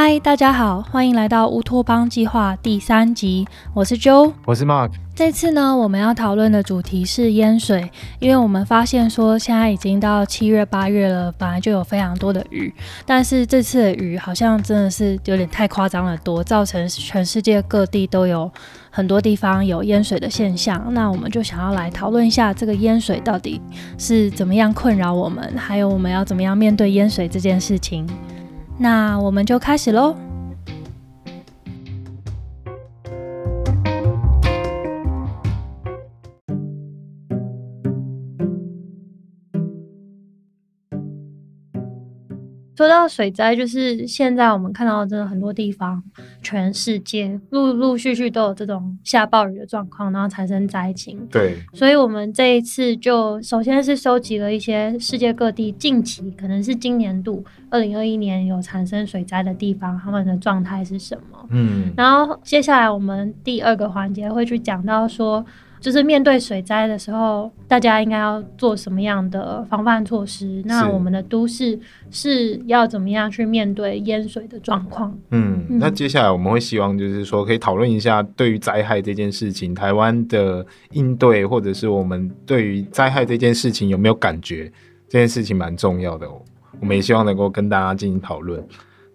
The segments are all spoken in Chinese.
嗨，大家好，欢迎来到乌托邦计划第三集，我是 Joe，我是 Mark。这次呢，我们要讨论的主题是淹水，因为我们发现说现在已经到七月八月了，本来就有非常多的雨，但是这次的雨好像真的是有点太夸张了多，造成全世界各地都有很多地方有淹水的现象。那我们就想要来讨论一下这个淹水到底是怎么样困扰我们，还有我们要怎么样面对淹水这件事情。那我们就开始喽。说到水灾，就是现在我们看到真的很多地方，全世界陆陆续续都有这种下暴雨的状况，然后产生灾情。对，所以我们这一次就首先是收集了一些世界各地近期可能是今年度二零二一年有产生水灾的地方，他们的状态是什么？嗯，然后接下来我们第二个环节会去讲到说。就是面对水灾的时候，大家应该要做什么样的防范措施？那我们的都市是要怎么样去面对淹水的状况？嗯，那接下来我们会希望就是说，可以讨论一下对于灾害这件事情，台湾的应对，或者是我们对于灾害这件事情有没有感觉？这件事情蛮重要的哦，我们也希望能够跟大家进行讨论。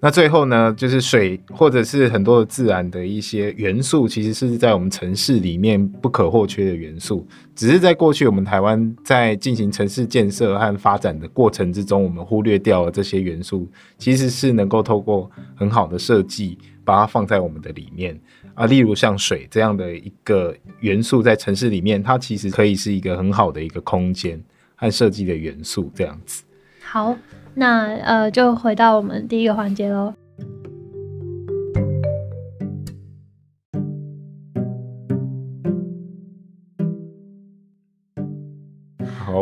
那最后呢，就是水或者是很多的自然的一些元素，其实是在我们城市里面不可或缺的元素。只是在过去我们台湾在进行城市建设和发展的过程之中，我们忽略掉了这些元素，其实是能够透过很好的设计，把它放在我们的里面啊。例如像水这样的一个元素，在城市里面，它其实可以是一个很好的一个空间和设计的元素，这样子。好。那呃，就回到我们第一个环节喽。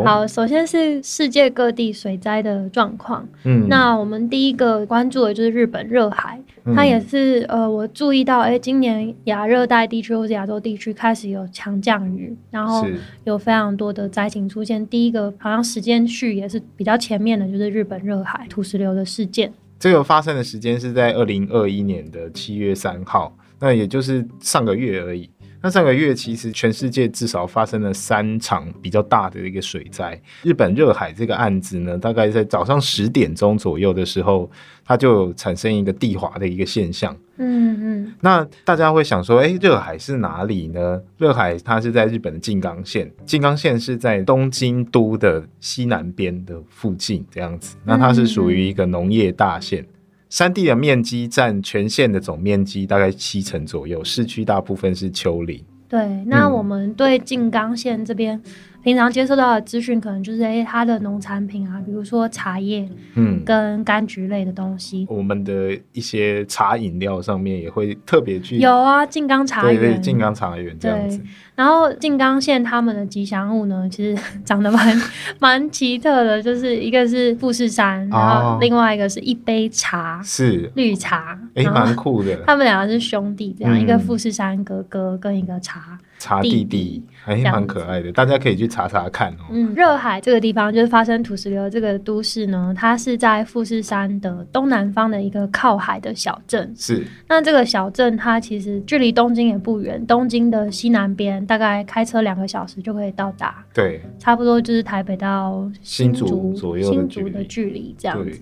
好，首先是世界各地水灾的状况。嗯，那我们第一个关注的就是日本热海，它也是呃，我注意到，哎，今年亚热带地区或者亚洲地区开始有强降雨，然后有非常多的灾情出现。第一个好像时间序也是比较前面的，就是日本热海土石流的事件。这个发生的时间是在二零二一年的七月三号，那也就是上个月而已。那上个月其实全世界至少发生了三场比较大的一个水灾。日本热海这个案子呢，大概在早上十点钟左右的时候，它就产生一个地滑的一个现象。嗯嗯。那大家会想说，哎，热海是哪里呢？热海它是在日本的静冈县，静冈县是在东京都的西南边的附近这样子。那它是属于一个农业大县。山地的面积占全县的总面积大概七成左右，市区大部分是丘陵。对，那我们对静冈县这边。平常接受到的资讯可能就是诶，它的农产品啊，比如说茶叶，嗯，跟柑橘类的东西。我们的一些茶饮料上面也会特别去有啊，静冈茶园，对对，静冈茶园这样子。然后静冈县他们的吉祥物呢，其实 长得蛮蛮奇特的，就是一个是富士山，然后另外一个是一杯茶，是绿茶，哎，蛮酷的。他们两个是兄弟，这样一个富士山哥哥跟一个茶。茶弟弟还蛮可爱的，大家可以去查查看哦。嗯，热海这个地方就是发生土石流这个都市呢，它是在富士山的东南方的一个靠海的小镇。是，那这个小镇它其实距离东京也不远，东京的西南边大概开车两个小时就可以到达。对，差不多就是台北到新竹左右新竹的距离这样子。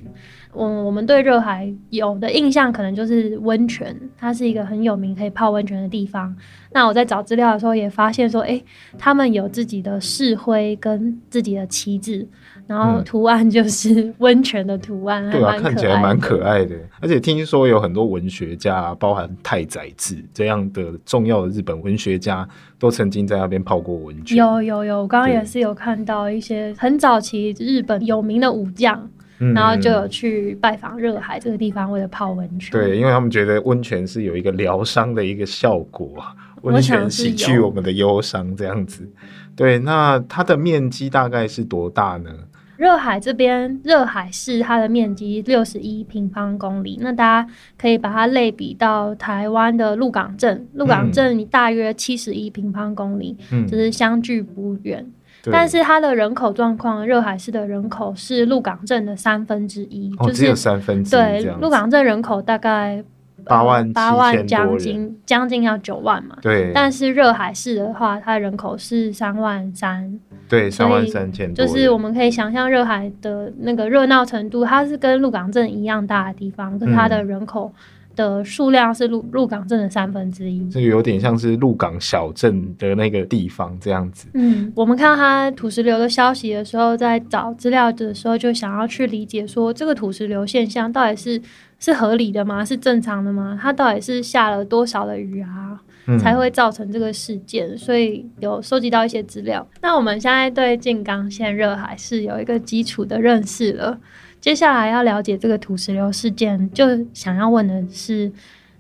我我们对热海有的印象可能就是温泉，它是一个很有名可以泡温泉的地方。那我在找资料的时候也发现说，哎，他们有自己的市徽跟自己的旗帜，然后图案就 是温泉的图案，对啊，看起来蛮可爱的。而且听说有很多文学家，包含太宰治这样的重要的日本文学家，都曾经在那边泡过温泉。有有有，我刚刚也是有看到一些很早期日本有名的武将。然后就有去拜访热海这个地方，为了泡温泉。对，因为他们觉得温泉是有一个疗伤的一个效果，温泉洗去我们的忧伤这样子。对，那它的面积大概是多大呢？热海这边，热海市它的面积六十一平方公里，那大家可以把它类比到台湾的鹿港镇，鹿港镇大约七十一平方公里，就是相距不远。对。但是它的人口状况，热海市的人口是鹿港镇的三分之一，哦，就是只有三分之一对。鹿港镇人口大概八万八万将近将近要九万嘛。对，但是热海市的话，它人口是三万三，对三万三千多，就是我们可以想象热海的那个热闹程度，它是跟鹿港镇一样大的地方，可是它嗯。的人口的数量是鹿鹿港镇的三分之一。这个有点像是鹿港小镇的那个地方这样子。嗯，我们看到它土石流的消息的时候，在找资料的时候，就想要去理解说，这个土石流现象到底是是合理的吗？是正常的吗？它到底是下了多少的雨啊，嗯才会造成这个事件？所以有收集到一些资料。那我们现在对静冈县热海是有一个基础的认识了。接下来要了解这个土石流事件，就想要问的是，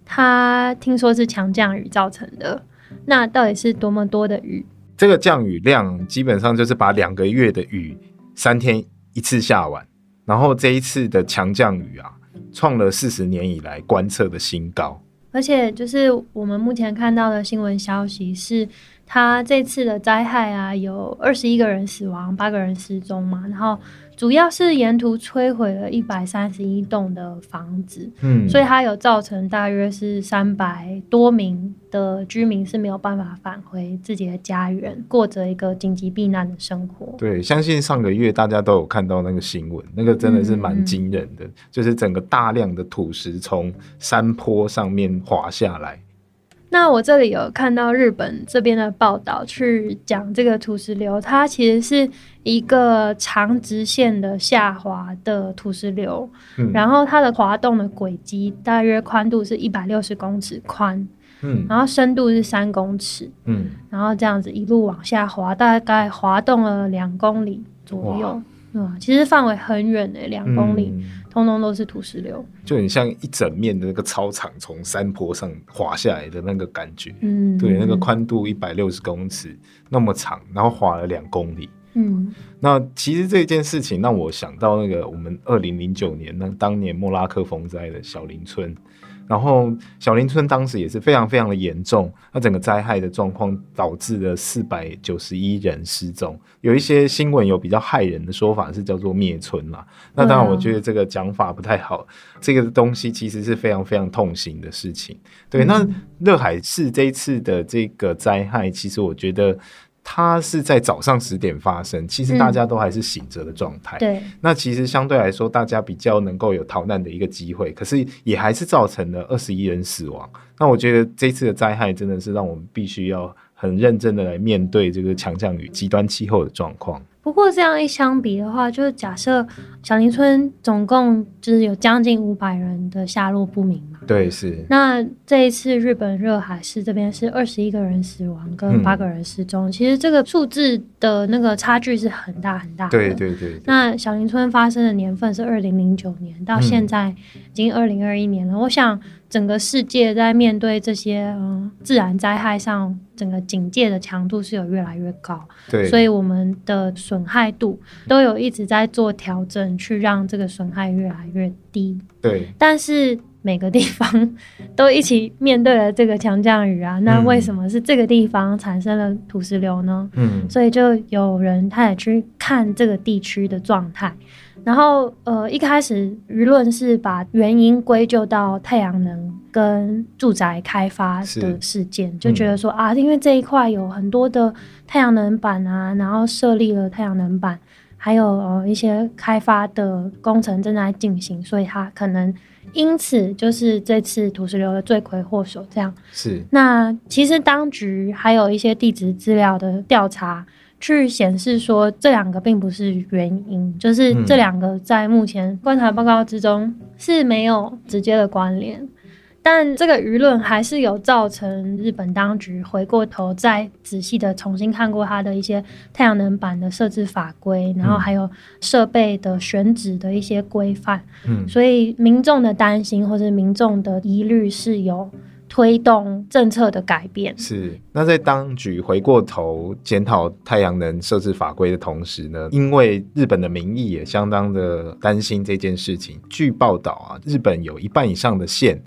他听说是强降雨造成的，那到底是多么多的雨？这个降雨量基本上就是把两个月的雨三天一次下完，然后这一次的强降雨啊，创了四十年以来观测的新高。而且就是我们目前看到的新闻消息是，他这次的灾害啊，有二十一个人死亡，八个人失踪嘛，然后主要是沿途摧毁了一百三十一栋的房子，嗯，所以它有造成大约是三百多名的居民是没有办法返回自己的家园，过着一个紧急避难的生活。对，相信上个月大家都有看到那个新闻，那个真的是蛮惊人的，就是整个大量的土石从山坡上面滑下来。那我这里有看到日本这边的报道，去讲这个土石流，它其实是一个长直线的下滑的土石流，嗯，然后它的滑动的轨迹大约宽度是一百六十公尺宽，嗯然后深度是三公尺，嗯，然后这样子一路往下滑，大概滑动了两公里左右，对吧？其实范围很远诶，两公里，嗯通通都是土石流。就很像一整面的那个操场从山坡上滑下来的那个感觉。嗯，对，那个宽度一百六十公尺那么长，然后滑了两公里。嗯那其实这件事情让我想到那个我们二零零九年那当年莫拉克风灾的小林村，然后小林村当时也是非常非常的严重，那整个灾害的状况导致了四百九十一人失踪，有一些新闻有比较害人的说法是叫做灭村嘛，那当然我觉得这个讲法不太好，这个东西其实是非常非常痛心的事情。对，那热海市这一次的这个灾害，其实我觉得。它是在早上十点发生，其实大家都还是醒着的状态。对，那其实相对来说，大家比较能够有逃难的一个机会，可是也还是造成了二十一人死亡。那我觉得这次的灾害真的是让我们必须要很认真的来面对这个强降雨、极端气候的状况。不过这样一相比的话，就是假设小林村总共就是有将近五百人的下落不明嘛。对，是，那这一次日本热海市这边是二十一个人死亡跟嗯八个人失踪，其实这个数字的那个差距是很大很大的。对对对对那小林村发生的年份是二零零九年，到嗯现在已经二零二一年了。我想整个世界在面对这些嗯自然灾害上，整个警戒的强度是有越来越高。对，所以我们的损害度都有一直在做调整，去让这个损害越来越低。对但是每个地方都一起面对了这个强降雨啊，那嗯为什么是这个地方产生了土石流呢？嗯。所以就有人他也去看这个地区的状态，然后呃一开始舆论是把原因归咎到太阳能跟住宅开发的事件，就觉得说、啊，因为这一块有很多的太阳能板啊，然后设立了太阳能板，还有呃一些开发的工程正在进行，所以它可能因此就是这次土石流的罪魁祸首这样。是，那其实当局还有一些地质资料的调查，去显示说这两个并不是原因，就是嗯这两个在目前观察报告之中是没有直接的关联。但这个舆论还是有造成日本当局回过头再仔细的重新看过它的一些太阳能板的设置法规，然后还有设备的选址的一些规范，嗯所以民众的担心或者民众的疑虑是有推动政策的改变。是。那在当局回过头检讨太阳能设置法规的同时呢，因为日本的民意也相当的担心这件事情。据报道啊，日本有一半以上的县，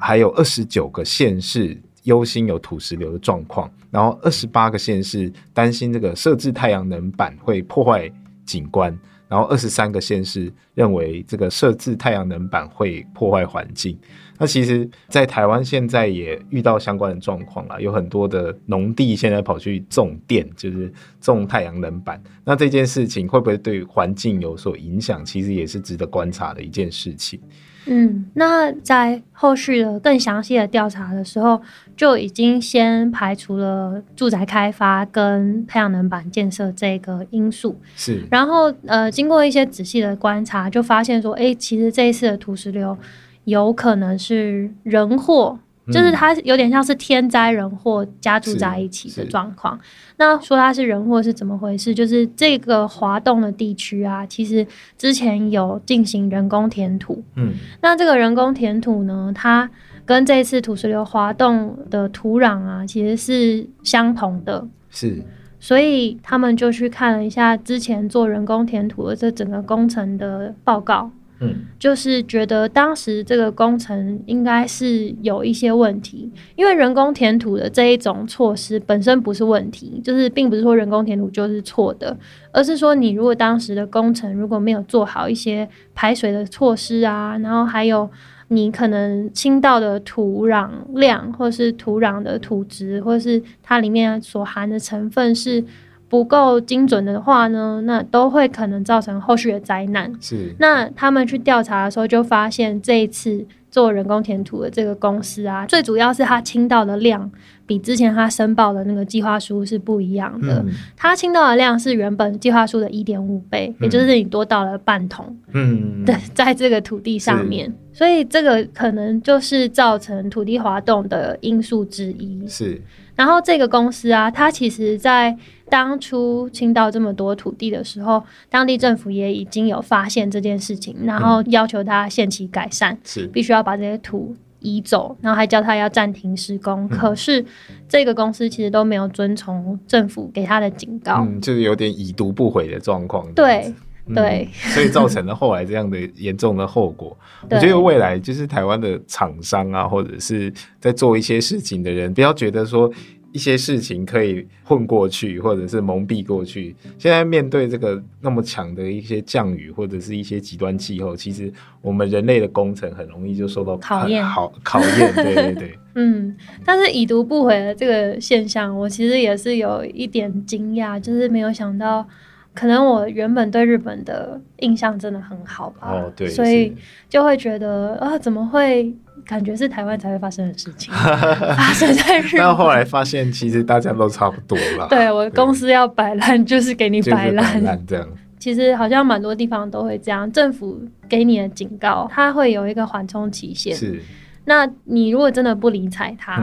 还有二十九个县市。忧心有土石流的状况，然后二十八个县市担心这个设置太阳能板会破坏景观。然后二十三个县市认为这个设置太阳能板会破坏环境。那其实，在台湾现在也遇到相关的状况了，有很多的农地现在跑去种电，就是种太阳能板。那这件事情会不会对环境有所影响？其实也是值得观察的一件事情。嗯，那在后续的更详细的调查的时候，就已经先排除了住宅开发跟太阳能板建设这个因素。是，然后呃，经过一些仔细的观察，就发现说，哎，其实这一次的土石流有可能是人祸。就是它有点像是天灾人祸加注在一起的状况。那说它是人祸是怎么回事？就是这个滑动的地区啊，其实之前有进行人工填土。嗯，那这个人工填土呢，它跟这次土石流滑动的土壤啊，其实是相同的。是，所以他们就去看了一下之前做人工填土的这整个工程的报告。嗯，就是觉得当时这个工程应该是有一些问题，因为人工填土的这一种措施本身不是问题，就是并不是说人工填土就是错的，而是说你如果当时的工程如果没有做好一些排水的措施啊，然后还有你可能倾倒的土壤量，或是土壤的土质，或是它里面所含的成分是。不够精准的话呢，那都会可能造成后续的灾难。是，那他们去调查的时候，就发现这一次做人工填土的这个公司啊，最主要是它倾倒的量比之前他申报的那个计划书是不一样的。它倾倒的量是原本计划书的一点五倍，也就是你多倒了半桶。嗯，对，在这个土地上面，所以这个可能就是造成土地滑动的因素之一。是，然后这个公司啊，它其实在当初倾倒这么多土地的时候，当地政府也已经有发现这件事情，然后要求他限期改善，是必须要把这些土移走，然后还叫他要暂停施工。可是这个公司其实都没有遵从政府给他的警告，嗯就是有点已读不回的状况。对对，所以造成了后来这样的严重的后果。我觉得未来就是台湾的厂商啊，或者是在做一些事情的人，不要觉得说。一些事情可以混过去，或者是蒙蔽过去。现在面对这个那么强的一些降雨，或者是一些极端气候，其实我们人类的工程很容易就受到考验。好考验，对对对。嗯，但是已读不回的这个现象，我其实也是有一点惊讶，就是没有想到，可能我原本对日本的印象真的很好吧？哦，对，所以就会觉得啊，怎么会？感觉是台湾才会发生的事情，发生在日本。但后来发现，其实大家都差不多了。对我公司要摆烂，就是给你摆烂这样。其实好像蛮多地方都会这样，政府给你的警告，它会有一个缓冲期限。是，那你如果真的不理睬他，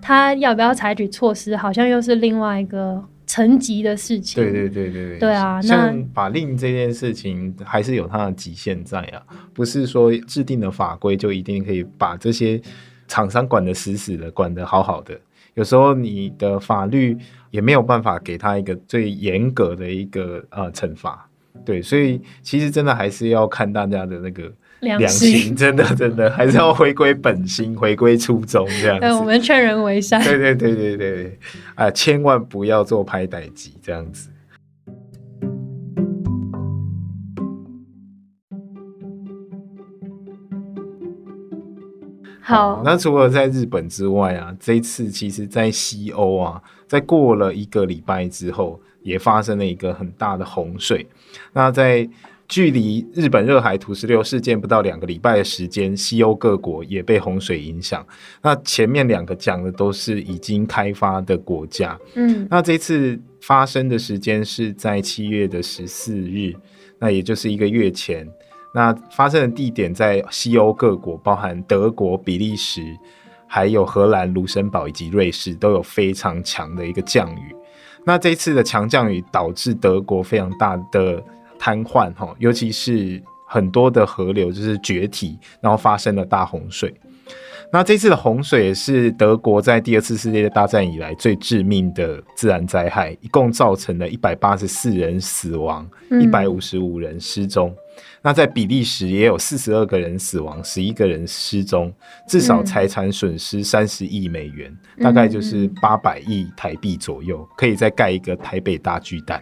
他要不要采取措施，好像又是另外一个。层级的事情，对对对对对，对啊，那法令这件事情还是有它的极限在啊，不是说制定的法规就一定可以把这些厂商管得死死的，管得好好的。有时候你的法律也没有办法给他一个最严格的一个呃惩罚，对，所以其实真的还是要看大家的那个。良心真的真的还是要回归本心，回归初衷这样子。我们劝人为善。对对对对对，啊，千万不要做拍歹机这样子。好，那除了在日本之外啊，这一次其实在西欧啊，在过了一个礼拜之后，也发生了一个很大的洪水。那在距离日本热海土石流事件不到两个礼拜的时间，西欧各国也被洪水影响。那前面两个讲的都是已经开发的国家，嗯，那这次发生的时间是在七月的十四日，那也就是一个月前。那发生的地点在西欧各国，包含德国、比利时、还有荷兰、卢森堡以及瑞士，都有非常强的一个降雨。那这次的强降雨导致德国非常大的。瘫痪哈，尤其是很多的河流就是决堤，然后发生了大洪水。那这次的洪水也是德国在第二次世界大战以来最致命的自然灾害，一共造成了一百八十四人死亡，一百五十五人失踪。那在比利时也有四十二个人死亡，十一个人失踪，至少财产损失三十亿美元，大概就是八百亿台币左右，可以再盖一个台北大巨蛋，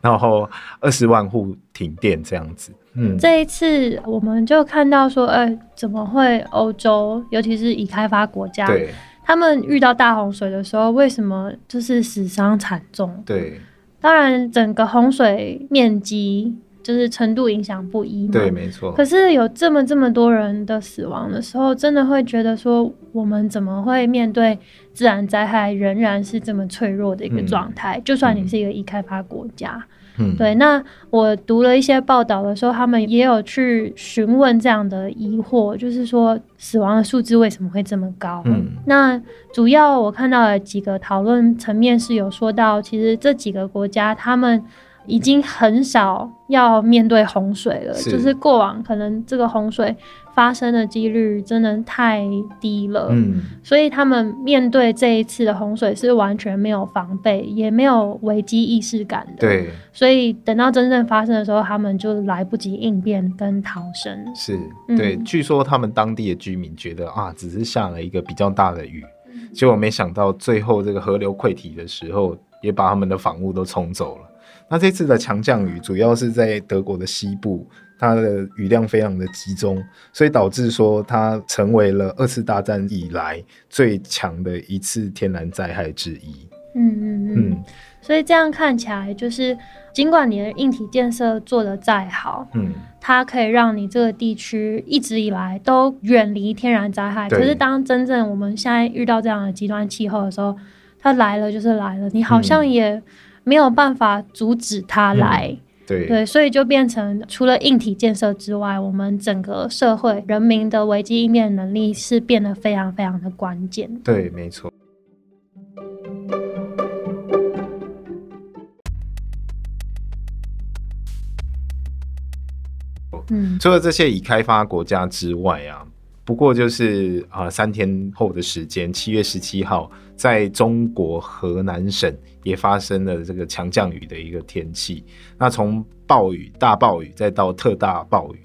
然后二十万户停电这样子。嗯，这一次我们就看到说，哎，怎么会欧洲，尤其是已开发国家，对，他们遇到大洪水的时候，为什么就是死伤惨重？对，当然整个洪水面积。就是程度影响不一，对，没错。可是有这么这么多人的死亡的时候，真的会觉得说，我们怎么会面对自然灾害仍然是这么脆弱的一个状态？就算你是一个已开发国家。嗯，对，那我读了一些报道的时候，他们也有去询问这样的疑惑，就是说死亡的数字为什么会这么高？嗯，那主要我看到了几个讨论层面是有说到，其实这几个国家他们。已经很少要面对洪水了，就是过往可能这个洪水发生的几率真的太低了，嗯，所以他们面对这一次的洪水是完全没有防备，也没有危机意识感的，对，所以等到真正发生的时候，他们就来不及应变跟逃生。是对，据说他们当地的居民觉得啊，只是下了一个比较大的雨，结果没想到最后这个河流溃堤的时候，也把他们的房屋都冲走了。那这次的强降雨主要是在德国的西部，它的雨量非常的集中，所以导致说它成为了二次大战以来最强的一次天然灾害之一。嗯嗯嗯。所以这样看起来，就是尽管你的硬体建设做得再好，嗯，它可以让你这个地区一直以来都远离天然灾害。可是当真正我们现在遇到这样的极端气候的时候，它来了就是来了，你好像也。没有办法阻止他来，对对，所以就变成除了硬体建设之外，我们整个社会人民的危机应变能力是变得非常非常的关键。对，没错。嗯，除了这些已开发国家之外啊。不过就是啊，三天后的时间，七月十七号，在中国河南省也发生了这个强降雨的一个天气。那从暴雨、大暴雨再到特大暴雨，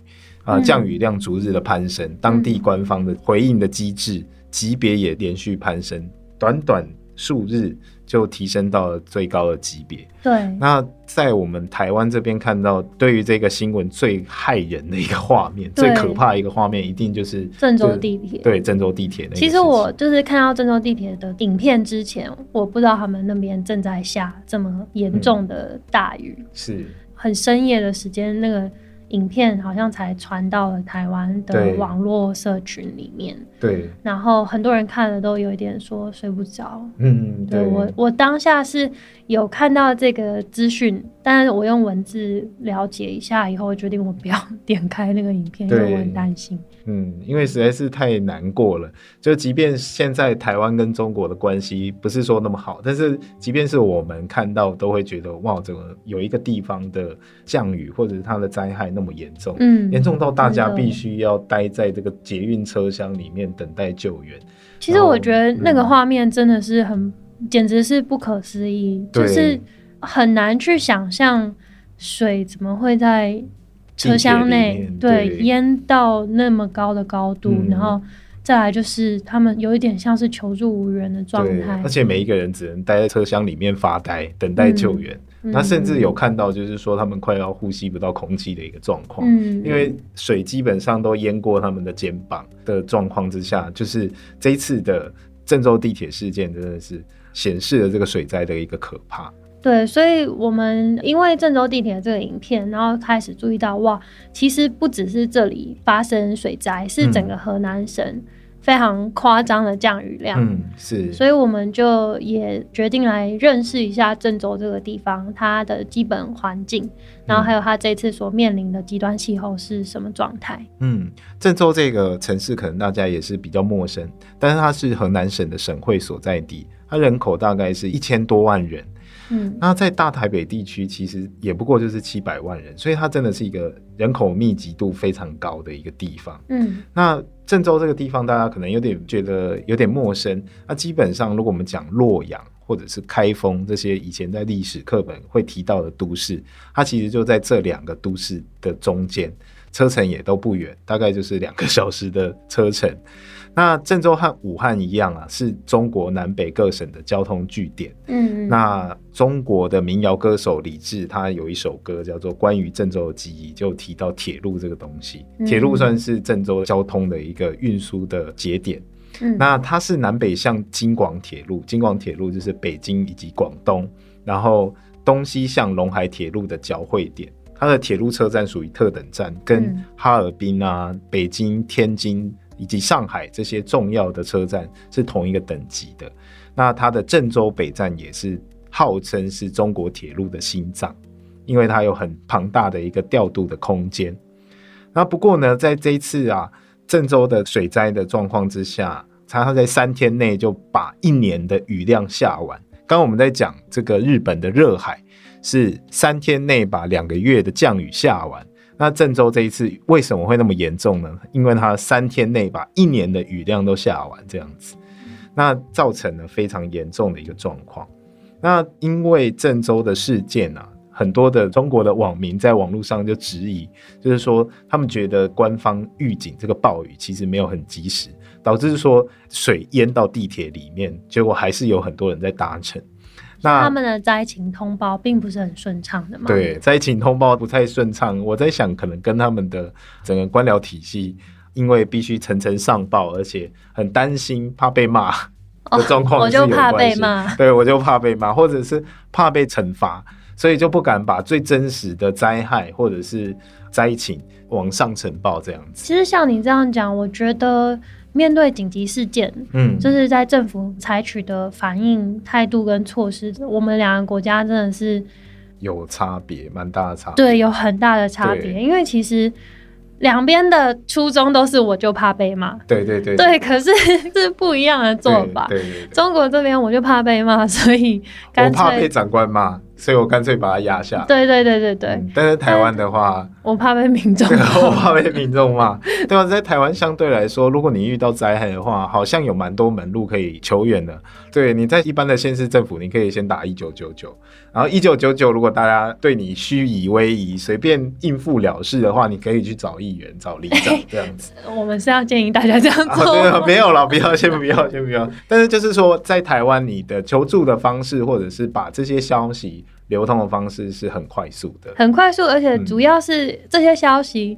啊，降雨量逐日的攀升，当地官方的回应的机制级别也连续攀升，短短数日。就提升到了最高的级别。对，那在我们台湾这边看到，对于这个新闻最害人的一个画面，最可怕的一个画面，一定就是郑州地铁。对，郑州地铁。其实我就是看到郑州地铁的影片之前，我不知道他们那边正在下这么严重的大雨，是很深夜的时间那个。影片好像才传到了台湾的网络社群里面，对，然后很多人看了都有一点说睡不着，嗯，对。我我当下是有看到这个资讯，但是我用文字了解一下以后，决定我不要 点开那个影片，因为我很担心。嗯，因为实在是太难过了。就即便现在台湾跟中国的关系不是说那么好，但是即便是我们看到，都会觉得哇，怎么有一个地方的降雨或者是它的灾害那么严重？嗯，严重到大家必须要待在这个捷运车厢里面等待救援。其实我觉得那个画面真的是很，简直是不可思议，就是很难去想象水怎么会在。车厢内对淹到那么高的高度，然后再来就是他们有一点像是求助无人的状态，而且每一个人只能待在车厢里面发呆，等待救援。那甚至有看到就是说他们快要呼吸不到空气的一个状况，因为水基本上都淹过他们的肩膀的状况之下，就是这一次的郑州地铁事件真的是显示了这个水灾的一个可怕。对，所以我们因为郑州地铁这个影片，然后开始注意到，哇，其实不只是这里发生水灾，是整个河南省非常夸张的降雨量。嗯，是。所以我们就也决定来认识一下郑州这个地方，它的基本环境，然后还有它这次所面临的极端气候是什么状态。嗯，郑州这个城市可能大家也是比较陌生，但是它是河南省的省会所在地，它人口大概是一千多万人。嗯，那在大台北地区其实也不过就是七百万人，所以它真的是一个人口密集度非常高的一个地方。嗯，那郑州这个地方大家可能有点觉得有点陌生。那基本上如果我们讲洛阳或者是开封这些以前在历史课本会提到的都市，它其实就在这两个都市的中间，车程也都不远，大概就是两个小时的车程。那郑州和武汉一样啊，是中国南北各省的交通据点。嗯，那中国的民谣歌手李志，他有一首歌叫做《关于郑州的记忆》，就提到铁路这个东西。铁路算是郑州交通的一个运输的节点。嗯那它是南北向京广铁路，京广铁路就是北京以及广东，然后东西向陇海铁路的交汇点。它的铁路车站属于特等站，跟嗯哈尔滨啊、北京、天津以及上海这些重要的车站是同一个等级的。那它的郑州北站也是号称是中国铁路的心脏，因为它有很庞大的一个调度的空间。那不过呢，在这一次啊，郑州的水灾的状况之下，它在三天内就把一年的雨量下完。刚刚我们在讲这个日本的热海是三天内把两个月的降雨下完。那郑州这一次为什么会那么严重呢？因为它三天内把一年的雨量都下完，这样子，那造成了非常严重的一个状况。那因为郑州的事件啊，很多的中国的网民在网络上就质疑，就是说他们觉得官方预警这个暴雨其实没有很及时，导致说水淹到地铁里面，结果还是有很多人在搭乘。那他们的灾情通报并不是很顺畅的嘛？对，灾情通报不太顺畅，我在想，可能跟他们的整个官僚体系，因为必须层层上报，而且很担心怕被骂的状况、哦我就怕被骂。对，我就怕被骂，或者是怕被惩罚，所以就不敢把最真实的灾害或者是灾情往上呈报这样子。其实像你这样讲，我觉得面对紧急事件，嗯，就是在政府采取的反应态度跟措施，我们两个国家真的是有差别，蛮大的差别。对有很大的差别，因为其实两边的初衷都是我就怕被骂，对对对。对，可是 是不一样的做法。中国这边我就怕被骂，所以我干怕被，长官骂，所以我干脆把它压下。对对对对对，嗯但是台湾的话，我怕被民众 我怕被民众骂。对啊，在台湾相对来说，如果你遇到灾害的话，好像有蛮多门路可以求援的。对，你在一般的县市政府，你可以先打一九九九，然后一九九九，如果大家对你虚以威仪，随便应付了事的话，你可以去找议员、找里长 这样子。我们是要建议大家这样 啊，做对啊，没有了，不要，先不要，先不要。但是就是说，在台湾，你的求助的方式，或者是把这些消息流通的方式是很快速的。很快速，而且嗯主要是这些消息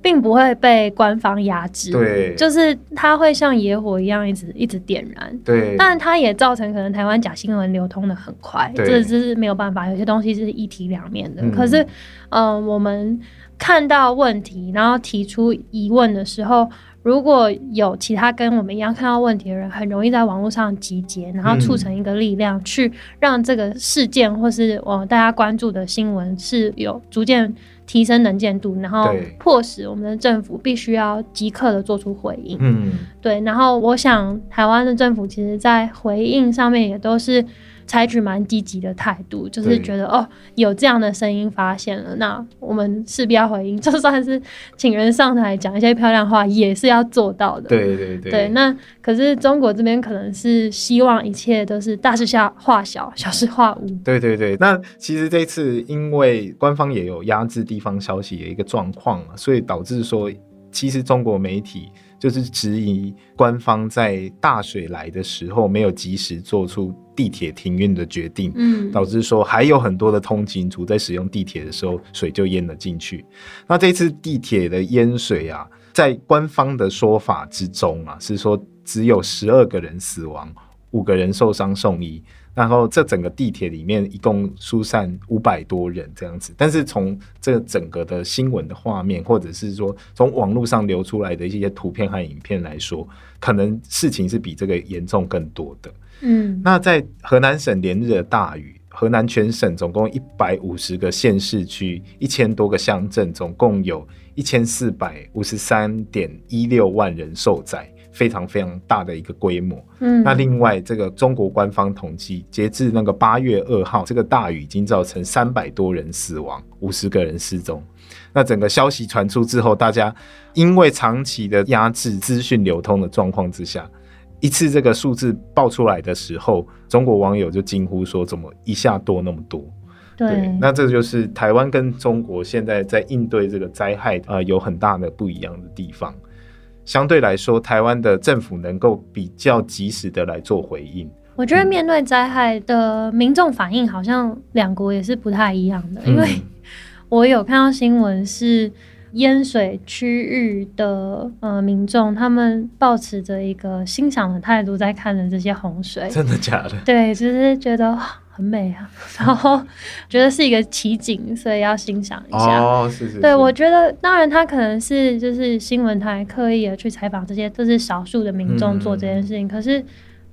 并不会被官方压制，对就是它会像野火一样一直一直点燃。对，但它也造成可能台湾假新闻流通的很快，对这这是没有办法，有些东西是一体两面的。嗯可是，嗯、我们看到问题，然后提出疑问的时候，如果有其他跟我们一样看到问题的人，很容易在网络上集结，然后促成一个力量，去让这个事件或是呃大家关注的新闻是有逐渐提升能见度，然后迫使我们的政府必须要即刻的做出回应。嗯，对，然后我想台湾的政府其实在回应上面也都是采取蛮积极的态度，就是觉得哦有这样的声音发现了，那我们势必要回应，就算是请人上台讲一些漂亮话，也是要做到的。对对对，对，那可是中国这边可能是希望一切都是大事下化小，小事化无。对对对，那其实这次因为官方也有压制地方消息的一个状况嘛，所以导致说，其实中国媒体就是质疑官方在大水来的时候没有及时做出地铁停运的决定，嗯，导致说还有很多的通勤族在使用地铁的时候水就淹了进去。那这次地铁的淹水啊，在官方的说法之中啊，是说只有十二个人死亡，五个人受伤送医。然后这整个地铁里面一共疏散五百多人这样子，但是从这整个的新闻的画面，或者是说从网络上流出来的一些图片和影片来说，可能事情是比这个严重更多的。嗯那在河南省连日的大雨，河南全省总共一百五十个县市区，一千多个乡镇，总共有一千四百五十三点一六万人受灾，非常非常大的一个规模。嗯，那另外，这个中国官方统计，截至那个八月二号，这个大雨已经造成三百多人死亡，五十个人失踪。那整个消息传出之后，大家因为长期的压制资讯流通的状况之下，一次这个数字爆出来的时候，中国网友就惊呼说：“怎么一下多那么多？”对，那这就是台湾跟中国现在在应对这个灾害呃有很大的不一样的地方。相对来说，台湾的政府能够比较及时的来做回应。我觉得面对灾害的民众反应，好像两国也是不太一样的。因为我有看到新闻是淹水区域的呃民众，他们保持着一个欣赏的态度在看着这些洪水。真的假的？对，就是觉得很美啊，然后觉得是一个奇景，所以要欣赏一下。哦，是是。对，我觉得当然他可能是就是新闻台刻意的去采访这些，都是少数的民众做这件事情，可是。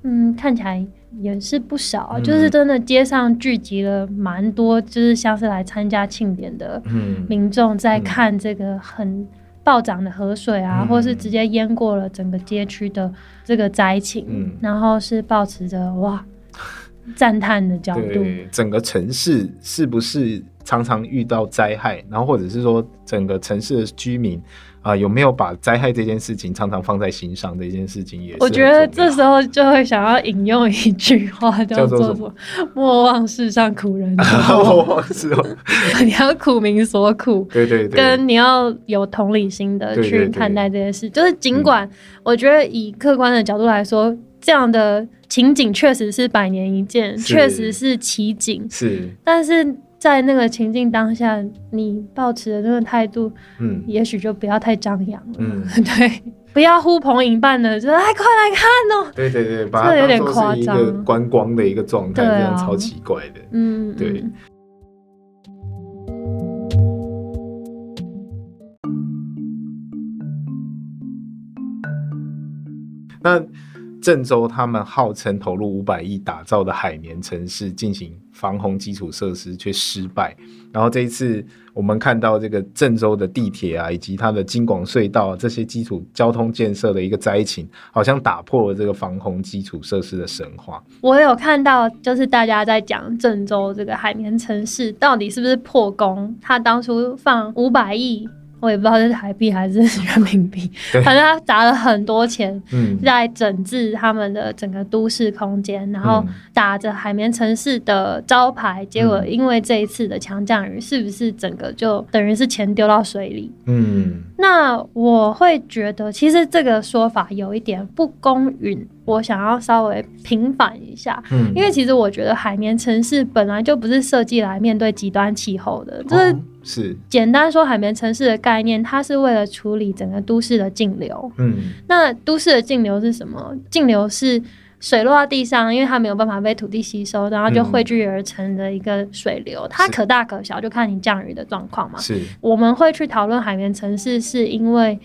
嗯，看起来也是不少，就是真的街上聚集了蛮多，就是像是来参加庆典的民众，在看这个很暴涨的河水啊，或是直接淹过了整个街区的这个灾情，然后是保持着哇赞叹的角度，整个城市是不是常常遇到灾害，然后或者是说整个城市的居民。啊，有没有把灾害这件事情常常放在心上的一件事情也是？我觉得这时候就会想要引用一句话，叫做什么？莫忘世上苦人 多。莫忘世哦，你要苦民所苦。对对对。跟你要有同理心的去看待这件事，就是尽管我觉得以客观的角度来说，这样的情景确实是百年一见，确实是奇景。是。但是。在那个情境当下，你保持的那个态度，嗯，也许就不要太张扬了，嗯，对，不要呼朋引伴的，就哎，快来看哦，对对对，把它当做是一个观光的一个状态，这样超奇怪的，嗯，对。那。郑州他们号称投入五百亿打造的海绵城市进行防洪基础设施却失败，然后这一次我们看到这个郑州的地铁啊，以及它的京广隧道这些基础交通建设的一个灾情，好像打破了这个防洪基础设施的神话。我有看到，就是大家在讲郑州这个海绵城市到底是不是破功？他当初放五百亿。我也不知道是台币还是 人民币，反正他砸了很多钱在整治他们的整个都市空间，然后打着海绵城市的招牌，结果因为这一次的强降雨，是不是整个就等于是钱丢到水里？嗯，那我会觉得其实这个说法有一点不公允。我想要稍微平反一下，嗯，因为其实我觉得海绵城市本来就不是设计来面对极端气候的，就是是。简单说海绵城市的概念，它是为了处理整个都市的径流，嗯，那都市的径流是什么？径流是水落到地上，因为它没有办法被土地吸收，然后就汇聚而成的一个水流，它可大可小，就看你降雨的状况嘛。是，我们会去讨论海绵城市，是因为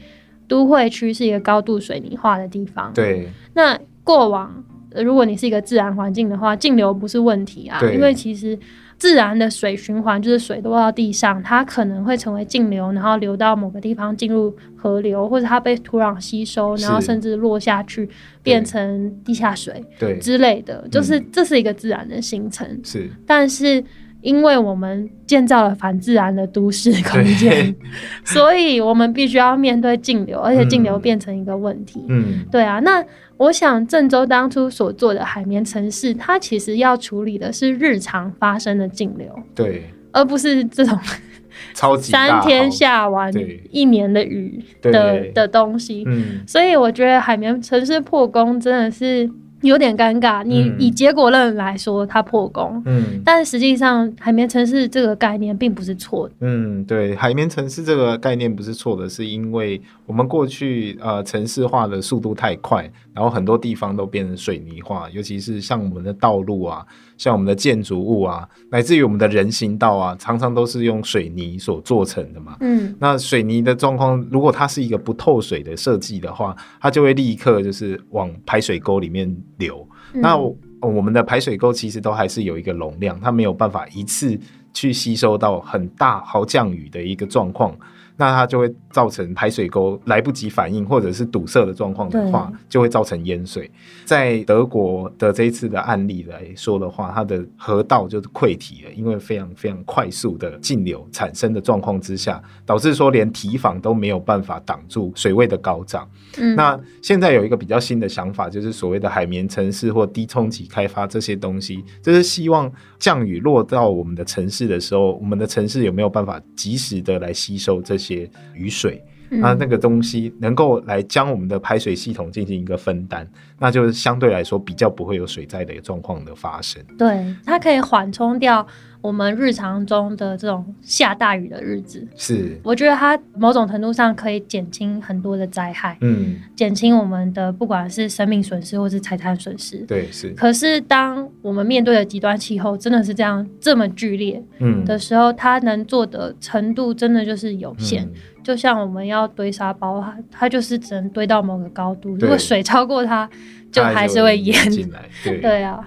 都会区是一个高度水泥化的地方，对，那。过往，如果你是一个自然环境的话，径流不是问题啊，因为其实自然的水循环就是水落到地上，它可能会成为径流，然后流到某个地方进入河流，或者它被土壤吸收，然后甚至落下去变成地下水，对。之类的，就是这是一个自然的形成。是，但是因为我们建造了反自然的都市空间，所以我们必须要面对径流，而且径流变成一个问题。嗯，对啊，那。我想郑州当初所做的海绵城市，它其实要处理的是日常发生的径流，对，而不是这种 超级三天下完一年的雨的的东西。嗯，所以我觉得海绵城市破功真的是。有点尴尬，你以结果论来说，它破功，嗯，但实际上海绵城市这个概念并不是错的，嗯，对，海绵城市这个概念不是错的，是因为我们过去呃城市化的速度太快，然后很多地方都变成水泥化，尤其是像我们的道路啊。像我们的建筑物啊，乃至于我们的人行道啊，常常都是用水泥所做成的嘛。嗯，那水泥的状况，如果它是一个不透水的设计的话，它就会立刻就是往排水沟里面流。那我们的排水沟其实都还是有一个容量，它没有办法一次去吸收到很大豪降雨的一个状况。那它就会造成排水沟来不及反应或者是堵塞的状况的话，就会造成淹水。在德国的这一次的案例来说的话，它的河道就是溃堤了，因为非常非常快速的径流产生的状况之下，导致说连堤防都没有办法挡住水位的高涨。嗯，那现在有一个比较新的想法，就是所谓的海绵城市或低冲击开发这些东西，就是希望降雨落到我们的城市的时候，我们的城市有没有办法及时的来吸收这些雨水？那那个东西能够来将我们的排水系统进行一个分担，那就是相对来说比较不会有水灾的一个状况的发生。对，它可以缓冲掉我们日常中的这种下大雨的日子。是，我觉得它某种程度上可以减轻很多的灾害，嗯，减轻我们的不管是生命损失或是财产损失。对，是。可是当我们面对的极端气候真的是这样这么剧烈，嗯的时候，它能做的程度真的就是有限。嗯就像我们要堆沙包，它它就是只能堆到某个高度，如果水超过它，就还是会淹。进来。对，对啊，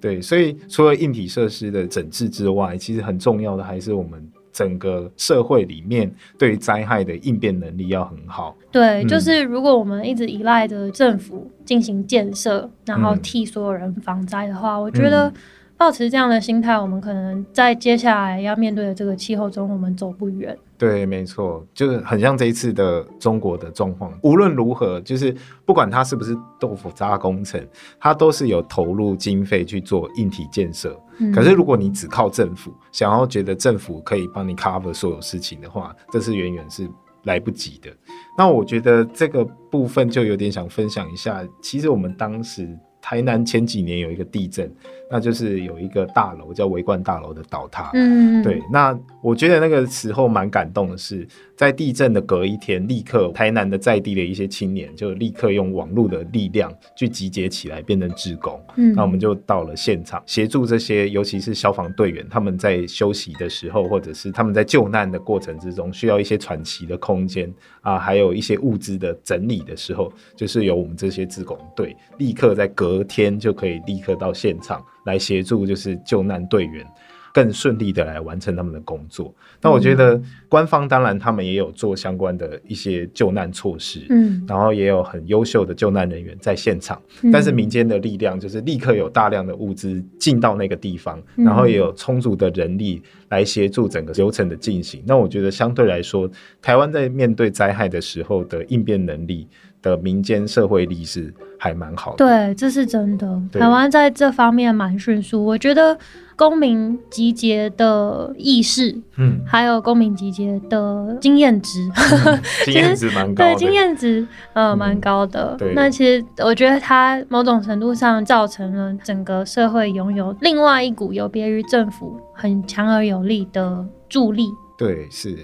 对，所以除了硬体设施的整治之外，其实很重要的还是我们整个社会里面对于灾害的应变能力要很好。对，嗯就是如果我们一直依赖着政府进行建设，然后嗯替所有人防灾的话，我觉得保持这样的心态，我们可能在接下来要面对的这个气候中，我们走不远。对，没错，就是很像这一次的中国的状况。无论如何，就是不管它是不是豆腐渣工程，它都是有投入经费去做硬体建设。嗯可是如果你只靠政府，想要觉得政府可以帮你 cover 所有事情的话，这是远远是来不及的。那我觉得这个部分就有点想分享一下。其实我们当时台南前几年有一个地震，那就是有一个大楼叫维冠大楼的倒塌。嗯，对，那我觉得那个时候蛮感动的是，在地震的隔一天，立刻台南的在地的一些青年就立刻用网络的力量去集结起来，变成志工。嗯，那我们就到了现场，协助这些，尤其是消防队员，他们在休息的时候，或者是他们在救难的过程之中，需要一些喘息的空间啊，还有一些物资的整理的时候，就是由我们这些志工队立刻在隔天就可以立刻到现场来协助，就是救难队员。更顺利的来完成他们的工作。那我觉得官方当然他们也有做相关的一些救难措施，嗯，然后也有很优秀的救难人员在现场。嗯但是民间的力量就是立刻有大量的物资进到那个地方，嗯然后也有充足的人力来协助整个流程的进行。那我觉得相对来说，台湾在面对灾害的时候的应变能力的民间社会力是还蛮好的。对，这是真的。台湾在这方面蛮迅速，我觉得公民集结的意识，嗯，还有公民集结的经验值，经验值蛮高的。对经验值呃嗯蛮高的。对那其实我觉得它某种程度上造成了整个社会拥有另外一股有别于政府很强而有力的助力。对，是。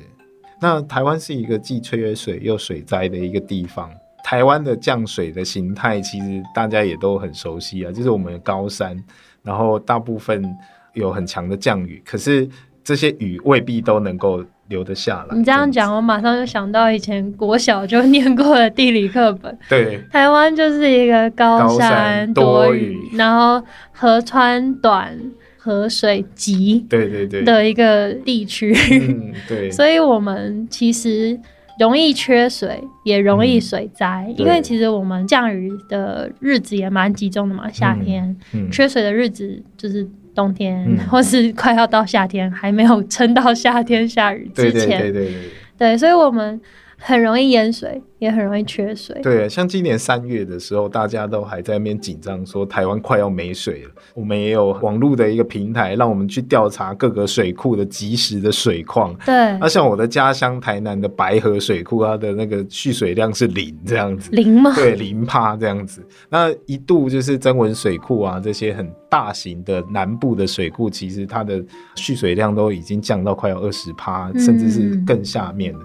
那台湾是一个既缺水又水灾的一个地方。台湾的降水的形态，其实大家也都很熟悉啊，就是我们的高山，然后大部分有很强的降雨，可是这些雨未必都能够留得下来。你这样子，讲，我马上就想到以前国小就念过的地理课本。对。台湾就是一个高高山山多多雨雨，然后河川短、河水急对对对，的一个地区，嗯，对，所以我们其实容易缺水，也容易水灾，因为其实我们降雨的日子也蛮集中的嘛，夏天、嗯缺水的日子就是。冬天，嗯。或是快要到夏天，还没有撑到夏天下雨之对前，对对对对。对所以我们很容易淹水，也很容易缺水。对，像今年三月的时候，大家都还在那边紧张，说台湾快要没水了。我们也有网络的一个平台，让我们去调查各个水库的及时的水况。对那、，像我的家乡台南的白河水库，它的那个蓄水量是零这样子。零吗？对，零趴这样子。那一度就是增文水库啊，这些很大型的南部的水库，其实它的蓄水量都已经降到快要二十趴，嗯甚至是更下面了。